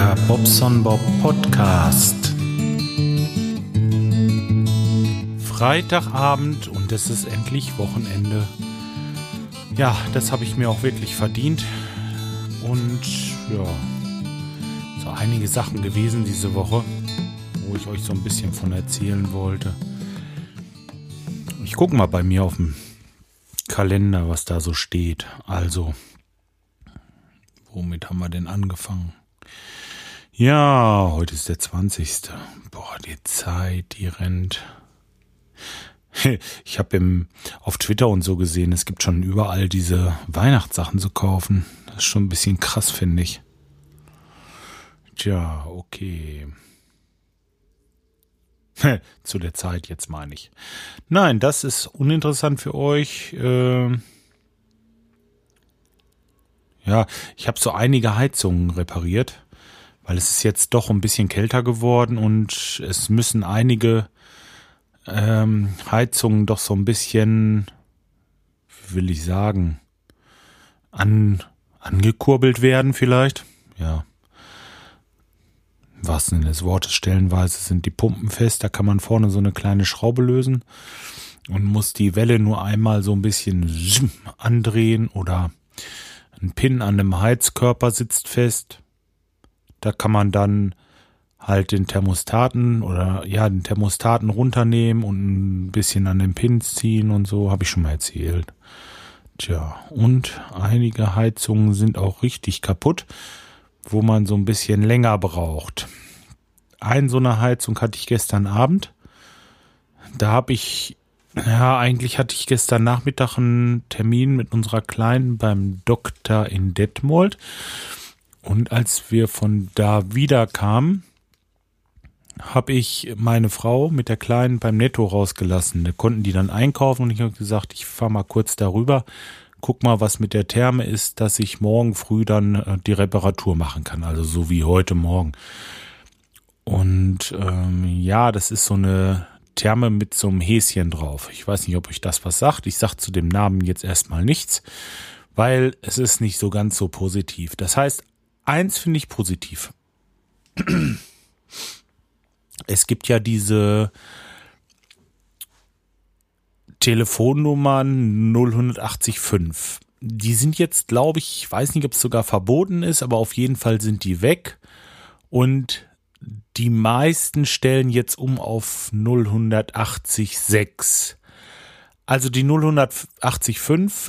Der Bobson Bob Podcast. Freitagabend und es ist endlich Wochenende. Ja, das habe ich mir auch wirklich verdient. Und ja, so einige Sachen gewesen diese Woche, wo ich euch so ein bisschen von erzählen wollte. Ich gucke mal bei mir auf dem Kalender, was da so steht. Also, womit haben wir denn angefangen? Ja, heute ist der 20. Boah, die Zeit, die rennt. Ich habe auf Twitter und so gesehen, es gibt schon überall diese Weihnachtssachen zu kaufen. Das ist schon ein bisschen krass, finde ich. Tja, okay. Zu der Zeit jetzt meine ich. Nein, das ist uninteressant für euch. Äh ja, ich habe so einige Heizungen repariert weil es ist jetzt doch ein bisschen kälter geworden und es müssen einige ähm, Heizungen doch so ein bisschen, will ich sagen, an, angekurbelt werden vielleicht. Ja. Was denn des Wortes stellenweise sind die Pumpen fest, da kann man vorne so eine kleine Schraube lösen und muss die Welle nur einmal so ein bisschen andrehen oder ein Pin an dem Heizkörper sitzt fest da kann man dann halt den Thermostaten oder ja, den Thermostaten runternehmen und ein bisschen an den Pins ziehen und so, habe ich schon mal erzählt. Tja, und einige Heizungen sind auch richtig kaputt, wo man so ein bisschen länger braucht. Ein so eine Heizung hatte ich gestern Abend. Da habe ich, ja, eigentlich hatte ich gestern Nachmittag einen Termin mit unserer Kleinen beim Doktor in Detmold. Und als wir von da wieder kamen, habe ich meine Frau mit der Kleinen beim Netto rausgelassen. Da konnten die dann einkaufen und ich habe gesagt, ich fahre mal kurz darüber, guck mal, was mit der Therme ist, dass ich morgen früh dann äh, die Reparatur machen kann. Also so wie heute Morgen. Und ähm, ja, das ist so eine Therme mit so einem Häschen drauf. Ich weiß nicht, ob euch das was sagt. Ich sag zu dem Namen jetzt erstmal nichts, weil es ist nicht so ganz so positiv. Das heißt, eins finde ich positiv. Es gibt ja diese Telefonnummern 0185. Die sind jetzt, glaube ich, ich weiß nicht, ob es sogar verboten ist, aber auf jeden Fall sind die weg. Und die meisten stellen jetzt um auf 0186. Also die 0185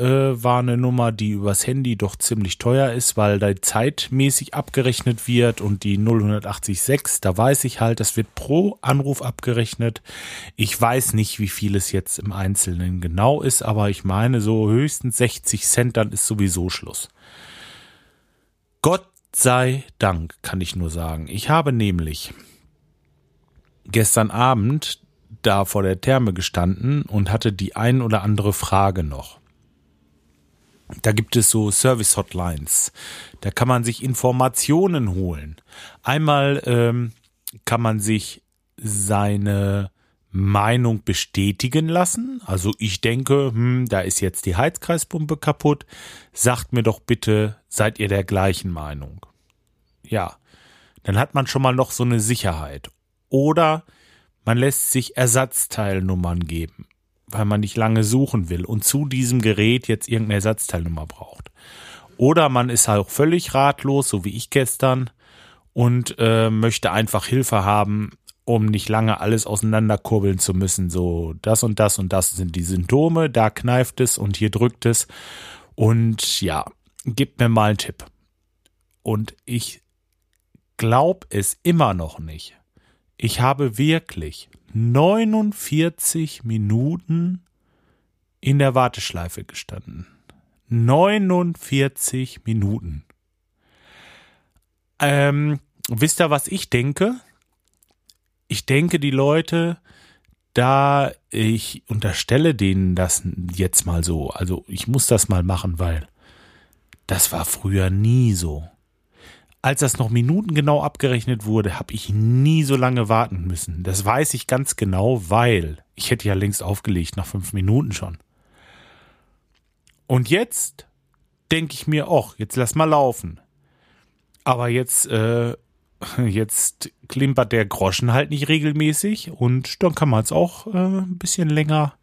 äh, war eine Nummer, die übers Handy doch ziemlich teuer ist, weil da zeitmäßig abgerechnet wird und die 0186, da weiß ich halt, das wird pro Anruf abgerechnet. Ich weiß nicht, wie viel es jetzt im Einzelnen genau ist, aber ich meine so höchstens 60 Cent, dann ist sowieso Schluss. Gott sei Dank, kann ich nur sagen. Ich habe nämlich gestern Abend da vor der Therme gestanden und hatte die ein oder andere Frage noch. Da gibt es so Service-Hotlines. Da kann man sich Informationen holen. Einmal ähm, kann man sich seine Meinung bestätigen lassen. Also ich denke, hm, da ist jetzt die Heizkreispumpe kaputt. Sagt mir doch bitte, seid ihr der gleichen Meinung? Ja, dann hat man schon mal noch so eine Sicherheit. Oder man lässt sich Ersatzteilnummern geben, weil man nicht lange suchen will und zu diesem Gerät jetzt irgendeine Ersatzteilnummer braucht. Oder man ist halt auch völlig ratlos, so wie ich gestern, und äh, möchte einfach Hilfe haben, um nicht lange alles auseinanderkurbeln zu müssen. So, das und das und das sind die Symptome, da kneift es und hier drückt es. Und ja, gib mir mal einen Tipp. Und ich glaube es immer noch nicht. Ich habe wirklich 49 Minuten in der Warteschleife gestanden. 49 Minuten. Ähm, wisst ihr, was ich denke? Ich denke, die Leute, da ich unterstelle denen das jetzt mal so, also ich muss das mal machen, weil das war früher nie so als das noch minutengenau abgerechnet wurde, habe ich nie so lange warten müssen. Das weiß ich ganz genau, weil ich hätte ja längst aufgelegt, nach fünf Minuten schon. Und jetzt denke ich mir, ach, jetzt lass mal laufen. Aber jetzt äh, jetzt klimpert der Groschen halt nicht regelmäßig und dann kann man es auch äh, ein bisschen länger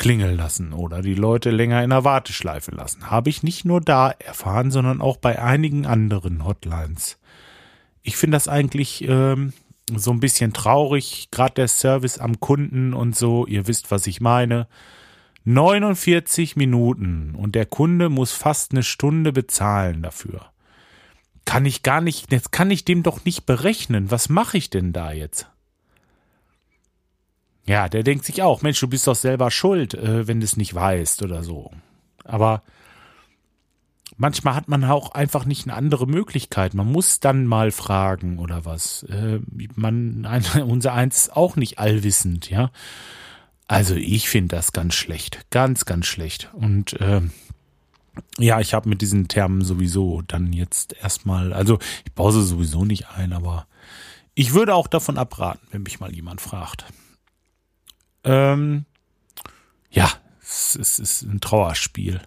klingeln lassen oder die Leute länger in der Warteschleife lassen. Habe ich nicht nur da erfahren, sondern auch bei einigen anderen Hotlines. Ich finde das eigentlich ähm, so ein bisschen traurig, gerade der Service am Kunden und so, ihr wisst, was ich meine. 49 Minuten und der Kunde muss fast eine Stunde bezahlen dafür. Kann ich gar nicht, jetzt kann ich dem doch nicht berechnen. Was mache ich denn da jetzt? Ja, der denkt sich auch, Mensch, du bist doch selber schuld, äh, wenn du es nicht weißt oder so. Aber manchmal hat man auch einfach nicht eine andere Möglichkeit. Man muss dann mal fragen oder was. Äh, man, ein, unser Eins ist auch nicht allwissend, ja. Also ich finde das ganz schlecht, ganz, ganz schlecht. Und äh, ja, ich habe mit diesen Termen sowieso dann jetzt erstmal, also ich baue sie sowieso nicht ein, aber ich würde auch davon abraten, wenn mich mal jemand fragt. Ähm, ja, es, es ist ein Trauerspiel.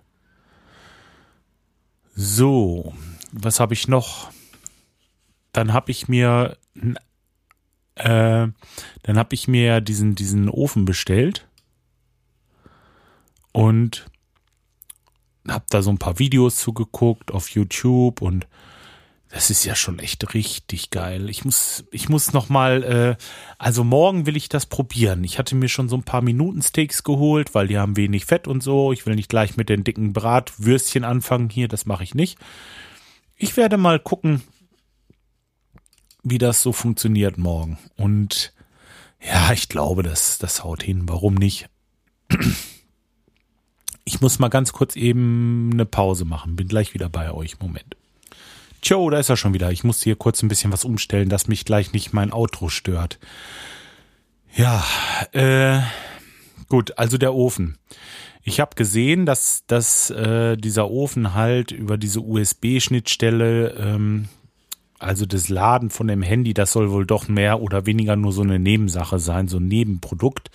So, was habe ich noch? Dann habe ich mir äh, dann habe ich mir diesen diesen Ofen bestellt und habe da so ein paar Videos zugeguckt auf YouTube und das ist ja schon echt richtig geil. Ich muss, ich muss noch mal, äh, also morgen will ich das probieren. Ich hatte mir schon so ein paar Minutensteaks geholt, weil die haben wenig Fett und so. Ich will nicht gleich mit den dicken Bratwürstchen anfangen hier, das mache ich nicht. Ich werde mal gucken, wie das so funktioniert morgen. Und ja, ich glaube, das, das haut hin. Warum nicht? Ich muss mal ganz kurz eben eine Pause machen. Bin gleich wieder bei euch. Moment. Tjo, da ist er schon wieder. Ich muss hier kurz ein bisschen was umstellen, dass mich gleich nicht mein Outro stört. Ja, äh, gut, also der Ofen. Ich habe gesehen, dass, dass äh, dieser Ofen halt über diese USB-Schnittstelle, ähm, also das Laden von dem Handy, das soll wohl doch mehr oder weniger nur so eine Nebensache sein, so ein Nebenprodukt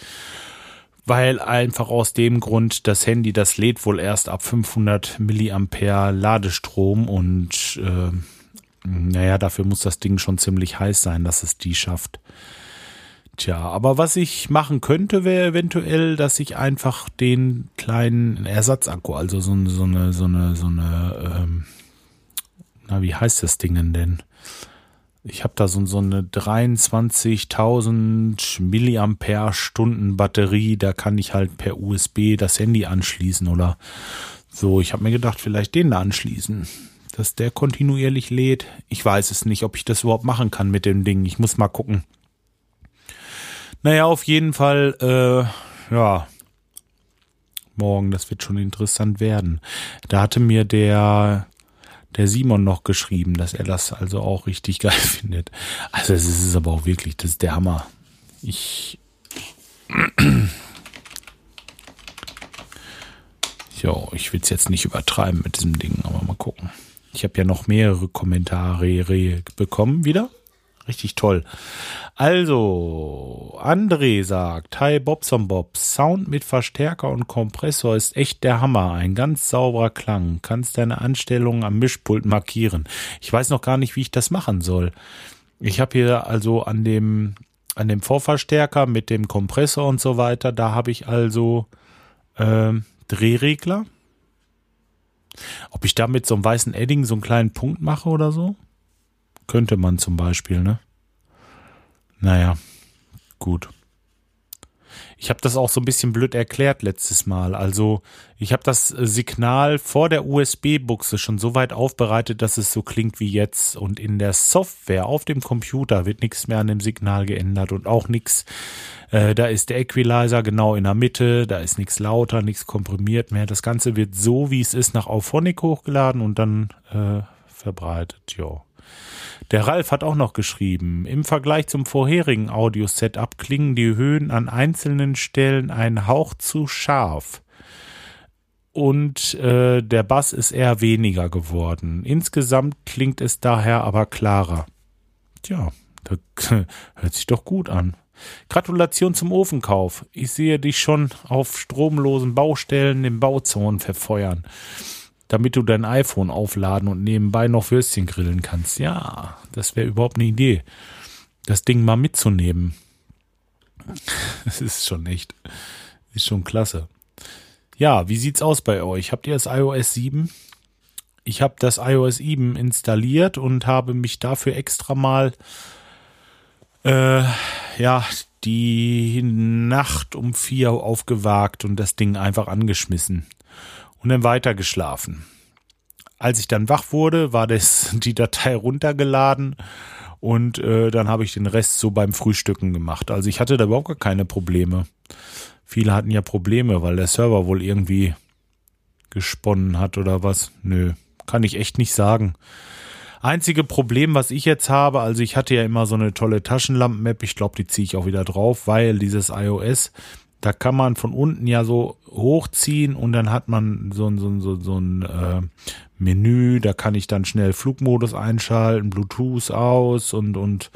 weil einfach aus dem Grund das Handy, das lädt wohl erst ab 500 Milliampere Ladestrom und äh, naja, dafür muss das Ding schon ziemlich heiß sein, dass es die schafft. Tja, aber was ich machen könnte, wäre eventuell, dass ich einfach den kleinen Ersatzakku, also so, so eine, so eine, so eine, ähm, na, wie heißt das Ding denn? Ich habe da so, so eine 23.000 Milliampere Stunden Batterie, da kann ich halt per USB das Handy anschließen oder so. Ich habe mir gedacht, vielleicht den da anschließen, dass der kontinuierlich lädt. Ich weiß es nicht, ob ich das überhaupt machen kann mit dem Ding. Ich muss mal gucken. Naja, auf jeden Fall, äh, ja, morgen, das wird schon interessant werden. Da hatte mir der der Simon noch geschrieben, dass er das also auch richtig geil findet. Also es ist aber auch wirklich, das ist der Hammer. Ich Jo, ich will es jetzt nicht übertreiben mit diesem Ding, aber mal gucken. Ich habe ja noch mehrere Kommentare bekommen wieder. Richtig toll. Also, André sagt, Hi Bobson Bob, Sound mit Verstärker und Kompressor ist echt der Hammer. Ein ganz sauberer Klang. Kannst deine Anstellung am Mischpult markieren. Ich weiß noch gar nicht, wie ich das machen soll. Ich habe hier also an dem, an dem Vorverstärker mit dem Kompressor und so weiter, da habe ich also äh, Drehregler. Ob ich da mit so einem weißen Edding so einen kleinen Punkt mache oder so? Könnte man zum Beispiel, ne? Naja, gut. Ich habe das auch so ein bisschen blöd erklärt letztes Mal. Also ich habe das Signal vor der USB-Buchse schon so weit aufbereitet, dass es so klingt wie jetzt. Und in der Software auf dem Computer wird nichts mehr an dem Signal geändert und auch nichts. Äh, da ist der Equalizer genau in der Mitte, da ist nichts lauter, nichts komprimiert mehr. Das Ganze wird so, wie es ist, nach Auphonic hochgeladen und dann äh, verbreitet. Ja. Der Ralf hat auch noch geschrieben, im Vergleich zum vorherigen Audio-Setup klingen die Höhen an einzelnen Stellen ein Hauch zu scharf. Und äh, der Bass ist eher weniger geworden. Insgesamt klingt es daher aber klarer. Tja, das hört sich doch gut an. Gratulation zum Ofenkauf. Ich sehe dich schon auf stromlosen Baustellen im Bauzaun verfeuern. Damit du dein iPhone aufladen und nebenbei noch Würstchen grillen kannst. Ja, das wäre überhaupt eine Idee, das Ding mal mitzunehmen. Das ist schon echt, ist schon klasse. Ja, wie sieht's aus bei euch? Habt ihr das iOS 7? Ich habe das iOS 7 installiert und habe mich dafür extra mal äh, ja die Nacht um vier aufgewagt und das Ding einfach angeschmissen und dann weiter geschlafen. Als ich dann wach wurde, war das die Datei runtergeladen und äh, dann habe ich den Rest so beim Frühstücken gemacht. Also ich hatte da überhaupt gar keine Probleme. Viele hatten ja Probleme, weil der Server wohl irgendwie gesponnen hat oder was. Nö, kann ich echt nicht sagen. Einzige Problem, was ich jetzt habe, also ich hatte ja immer so eine tolle Taschenlampen-Map, ich glaube, die ziehe ich auch wieder drauf, weil dieses iOS, da kann man von unten ja so hochziehen und dann hat man so ein, so ein, so, so ein äh, Menü, da kann ich dann schnell Flugmodus einschalten, Bluetooth aus und, und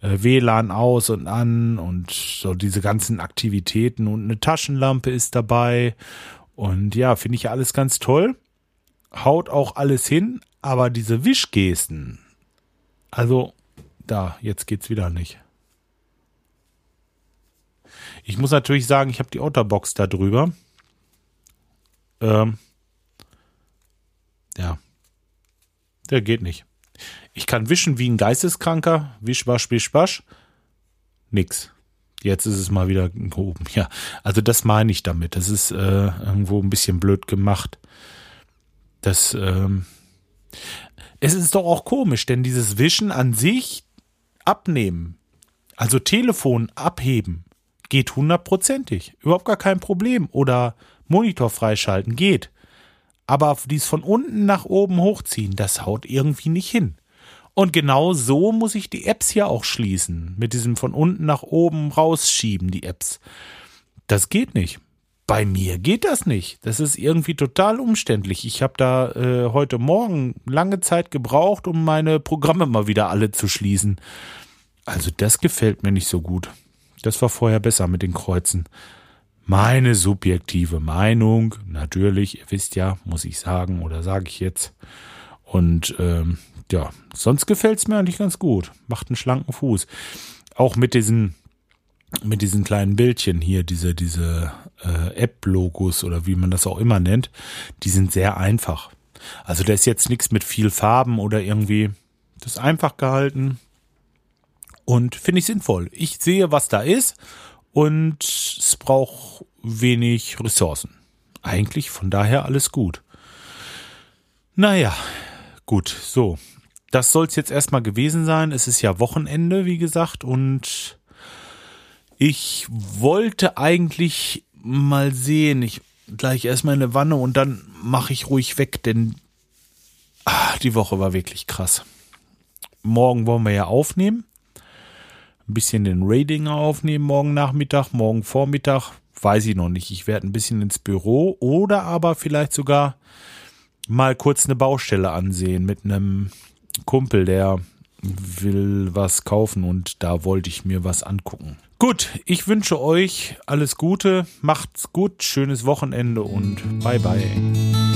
äh, WLAN aus und an und so diese ganzen Aktivitäten und eine Taschenlampe ist dabei und ja, finde ich alles ganz toll. Haut auch alles hin, aber diese Wischgesten, also da, jetzt geht's wieder nicht. Ich muss natürlich sagen, ich habe die Otterbox da drüber. Ähm, ja. Der geht nicht. Ich kann wischen wie ein Geisteskranker. Wisch, wasch, wisch, wasch. Nix. Jetzt ist es mal wieder gehoben. Ja, also das meine ich damit. Das ist äh, irgendwo ein bisschen blöd gemacht. Das, ähm, es ist doch auch komisch, denn dieses Wischen an sich abnehmen, also Telefon abheben, geht hundertprozentig. Überhaupt gar kein Problem. Oder Monitor freischalten geht. Aber dies von unten nach oben hochziehen, das haut irgendwie nicht hin. Und genau so muss ich die Apps hier auch schließen. Mit diesem von unten nach oben rausschieben, die Apps. Das geht nicht. Bei mir geht das nicht. Das ist irgendwie total umständlich. Ich habe da äh, heute Morgen lange Zeit gebraucht, um meine Programme mal wieder alle zu schließen. Also das gefällt mir nicht so gut. Das war vorher besser mit den Kreuzen. Meine subjektive Meinung, natürlich, ihr wisst ja, muss ich sagen oder sage ich jetzt. Und ähm, ja, sonst gefällt's mir eigentlich ganz gut. Macht einen schlanken Fuß. Auch mit diesen mit diesen kleinen Bildchen hier, diese, diese äh, App-Logos oder wie man das auch immer nennt, die sind sehr einfach. Also da ist jetzt nichts mit viel Farben oder irgendwie. Das ist einfach gehalten und finde ich sinnvoll. Ich sehe, was da ist und es braucht wenig Ressourcen. Eigentlich von daher alles gut. Naja, gut, so. Das soll es jetzt erstmal gewesen sein. Es ist ja Wochenende, wie gesagt, und ich wollte eigentlich mal sehen, ich gleich erstmal in eine Wanne und dann mache ich ruhig weg, denn ach, die Woche war wirklich krass. Morgen wollen wir ja aufnehmen ein bisschen den Radinger aufnehmen morgen Nachmittag, morgen Vormittag, weiß ich noch nicht. Ich werde ein bisschen ins Büro oder aber vielleicht sogar mal kurz eine Baustelle ansehen mit einem Kumpel, der will was kaufen und da wollte ich mir was angucken. Gut, ich wünsche euch alles Gute, macht's gut, schönes Wochenende und bye bye.